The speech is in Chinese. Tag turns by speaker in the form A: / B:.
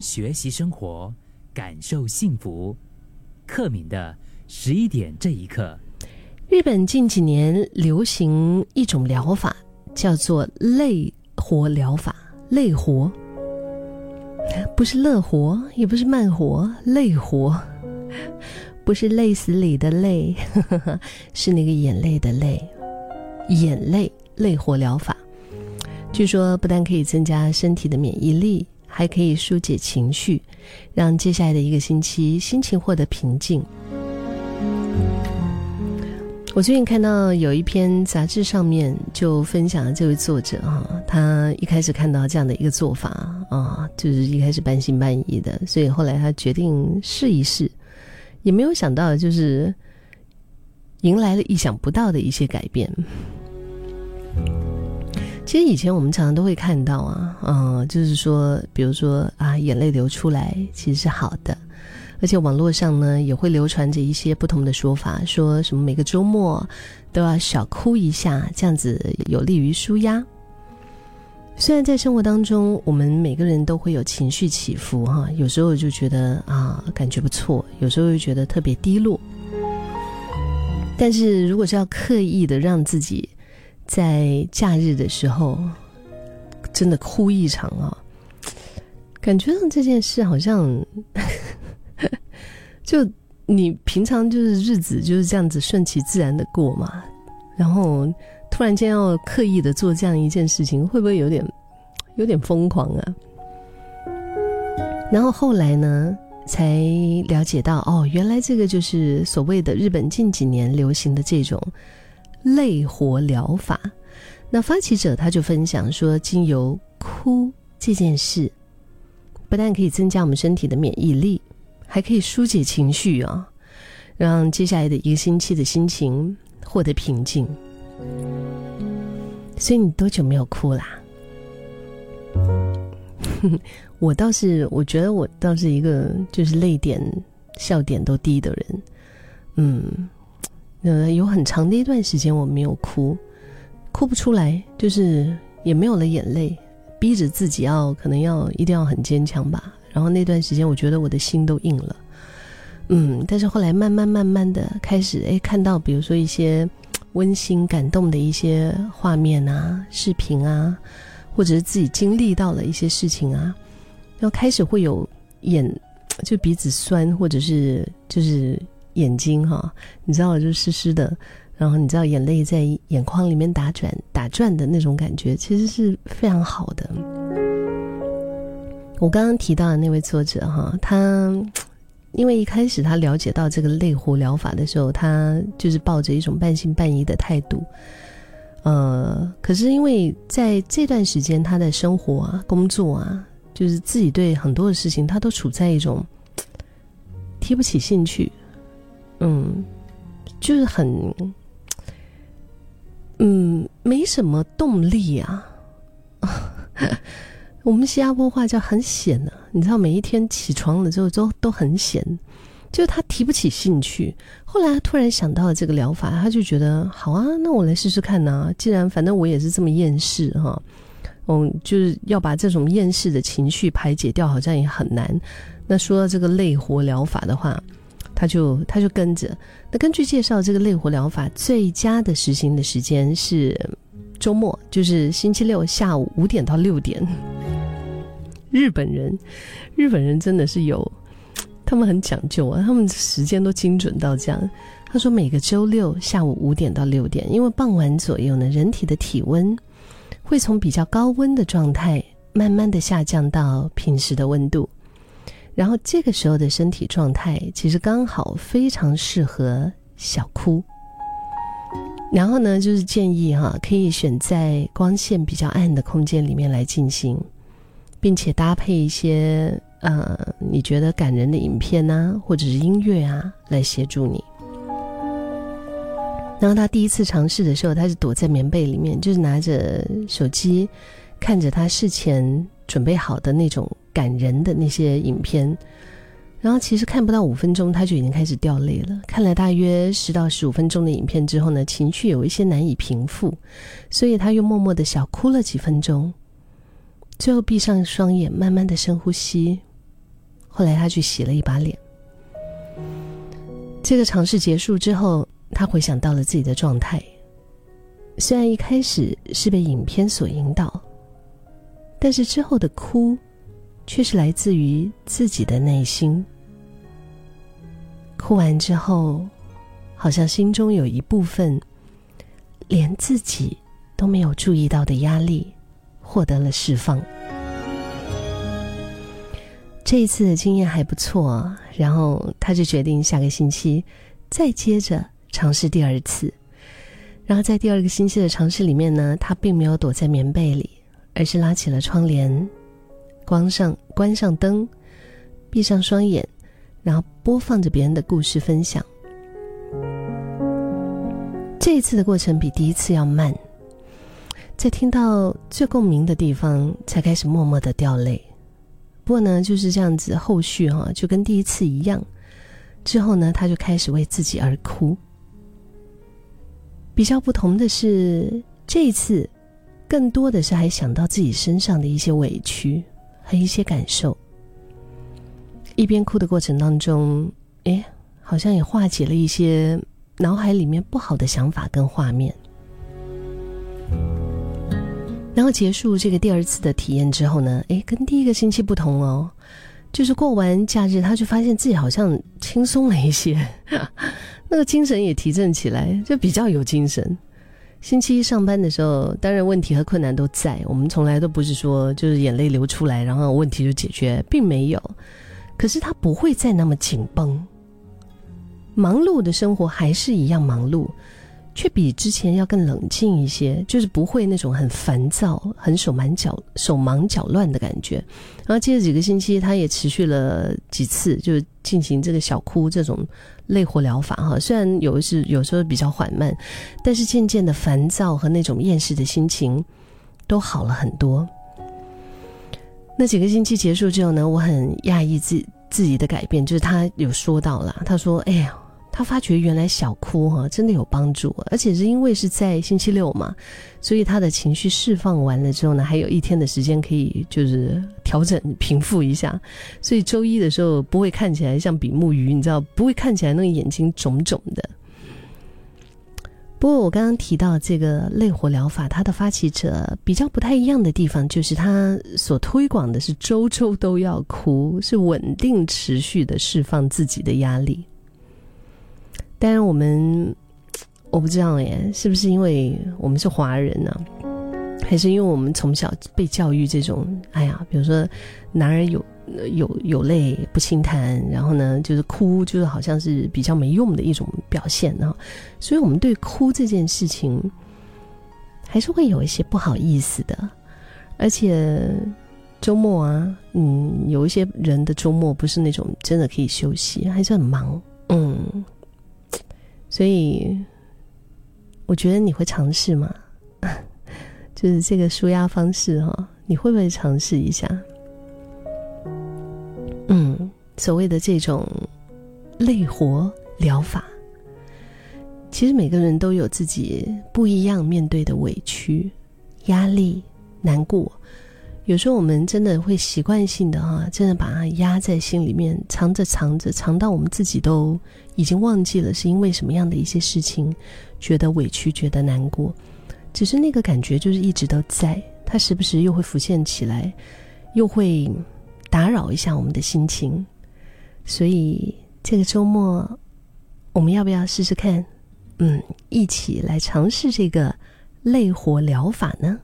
A: 学习生活，感受幸福。克敏的十一点这一刻，
B: 日本近几年流行一种疗法，叫做累活疗法。累活，不是乐活，也不是慢活，累活，不是累死里的累，是那个眼泪的泪，眼泪累活疗法。据说不但可以增加身体的免疫力。还可以疏解情绪，让接下来的一个星期心情获得平静。我最近看到有一篇杂志上面就分享了这位作者哈，他一开始看到这样的一个做法啊，就是一开始半信半疑的，所以后来他决定试一试，也没有想到就是迎来了意想不到的一些改变。其实以前我们常常都会看到啊，嗯，就是说，比如说啊，眼泪流出来其实是好的，而且网络上呢也会流传着一些不同的说法，说什么每个周末都要小哭一下，这样子有利于舒压。虽然在生活当中，我们每个人都会有情绪起伏哈，有时候就觉得啊感觉不错，有时候又觉得特别低落，但是如果是要刻意的让自己。在假日的时候，真的哭一场啊！感觉上这件事好像，就你平常就是日子就是这样子顺其自然的过嘛，然后突然间要刻意的做这样一件事情，会不会有点有点疯狂啊？然后后来呢，才了解到哦，原来这个就是所谓的日本近几年流行的这种。泪活疗法，那发起者他就分享说，经由哭这件事，不但可以增加我们身体的免疫力，还可以疏解情绪啊，让接下来的一个星期的心情获得平静。所以你多久没有哭啦？我倒是，我觉得我倒是一个就是泪点、笑点都低的人，嗯。呃，有很长的一段时间我没有哭，哭不出来，就是也没有了眼泪，逼着自己要可能要一定要很坚强吧。然后那段时间，我觉得我的心都硬了，嗯。但是后来慢慢慢慢的开始，哎，看到比如说一些温馨感动的一些画面啊、视频啊，或者是自己经历到了一些事情啊，要开始会有眼就鼻子酸，或者是就是。眼睛哈，你知道就湿湿的，然后你知道眼泪在眼眶里面打转打转的那种感觉，其实是非常好的。我刚刚提到的那位作者哈，他因为一开始他了解到这个泪活疗法的时候，他就是抱着一种半信半疑的态度。呃，可是因为在这段时间，他的生活啊、工作啊，就是自己对很多的事情，他都处在一种 提不起兴趣。嗯，就是很，嗯，没什么动力啊。我们新加坡话叫很闲呢，你知道，每一天起床了之后都都很闲，就他提不起兴趣。后来他突然想到了这个疗法，他就觉得好啊，那我来试试看呐。既然反正我也是这么厌世哈，嗯，就是要把这种厌世的情绪排解掉，好像也很难。那说到这个累活疗法的话。他就他就跟着，那根据介绍，这个类活疗法最佳的实行的时间是周末，就是星期六下午五点到六点。日本人，日本人真的是有，他们很讲究啊，他们时间都精准到这样。他说每个周六下午五点到六点，因为傍晚左右呢，人体的体温会从比较高温的状态慢慢的下降到平时的温度。然后这个时候的身体状态其实刚好非常适合小哭。然后呢，就是建议哈，可以选在光线比较暗的空间里面来进行，并且搭配一些呃你觉得感人的影片呐，或者是音乐啊，来协助你。然后他第一次尝试的时候，他是躲在棉被里面，就是拿着手机，看着他事前准备好的那种。感人的那些影片，然后其实看不到五分钟，他就已经开始掉泪了。看了大约十到十五分钟的影片之后呢，情绪有一些难以平复，所以他又默默的小哭了几分钟。最后闭上双眼，慢慢的深呼吸，后来他去洗了一把脸。这个尝试结束之后，他回想到了自己的状态。虽然一开始是被影片所引导，但是之后的哭，却是来自于自己的内心。哭完之后，好像心中有一部分，连自己都没有注意到的压力，获得了释放。这一次的经验还不错，然后他就决定下个星期再接着尝试第二次。然后在第二个星期的尝试里面呢，他并没有躲在棉被里，而是拉起了窗帘，关上关上灯，闭上双眼，然后播放着别人的故事分享。这一次的过程比第一次要慢，在听到最共鸣的地方，才开始默默的掉泪。不过呢，就是这样子，后续哈就跟第一次一样。之后呢，他就开始为自己而哭。比较不同的是，这一次更多的是还想到自己身上的一些委屈和一些感受。一边哭的过程当中，哎，好像也化解了一些脑海里面不好的想法跟画面。然后结束这个第二次的体验之后呢，哎，跟第一个星期不同哦，就是过完假日，他就发现自己好像轻松了一些，那个精神也提振起来，就比较有精神。星期一上班的时候，当然问题和困难都在，我们从来都不是说就是眼泪流出来，然后问题就解决，并没有。可是他不会再那么紧绷，忙碌的生活还是一样忙碌。却比之前要更冷静一些，就是不会那种很烦躁、很手忙脚手忙脚乱的感觉。然后接着几个星期，他也持续了几次，就是进行这个小哭这种泪火疗法哈。虽然有的是有时候比较缓慢，但是渐渐的烦躁和那种厌世的心情都好了很多。那几个星期结束之后呢，我很讶异自自己的改变，就是他有说到了，他说：“哎呀。”他发觉原来小哭哈真的有帮助，而且是因为是在星期六嘛，所以他的情绪释放完了之后呢，还有一天的时间可以就是调整平复一下，所以周一的时候不会看起来像比目鱼，你知道不会看起来那个眼睛肿肿的。不过我刚刚提到这个泪火疗法，它的发起者比较不太一样的地方，就是他所推广的是周周都要哭，是稳定持续的释放自己的压力。当然，我们我不知道耶，是不是因为我们是华人呢？还是因为我们从小被教育这种，哎呀，比如说男儿有有有泪不轻弹，然后呢，就是哭，就是好像是比较没用的一种表现呢。所以我们对哭这件事情，还是会有一些不好意思的。而且周末啊，嗯，有一些人的周末不是那种真的可以休息，还是很忙，嗯。所以，我觉得你会尝试吗？就是这个舒压方式哈，你会不会尝试一下？嗯，所谓的这种累活疗法，其实每个人都有自己不一样面对的委屈、压力、难过。有时候我们真的会习惯性的哈，真的把它压在心里面，藏着藏着，藏到我们自己都已经忘记了是因为什么样的一些事情，觉得委屈，觉得难过，只是那个感觉就是一直都在，它时不时又会浮现起来，又会打扰一下我们的心情。所以这个周末，我们要不要试试看？嗯，一起来尝试这个泪活疗法呢？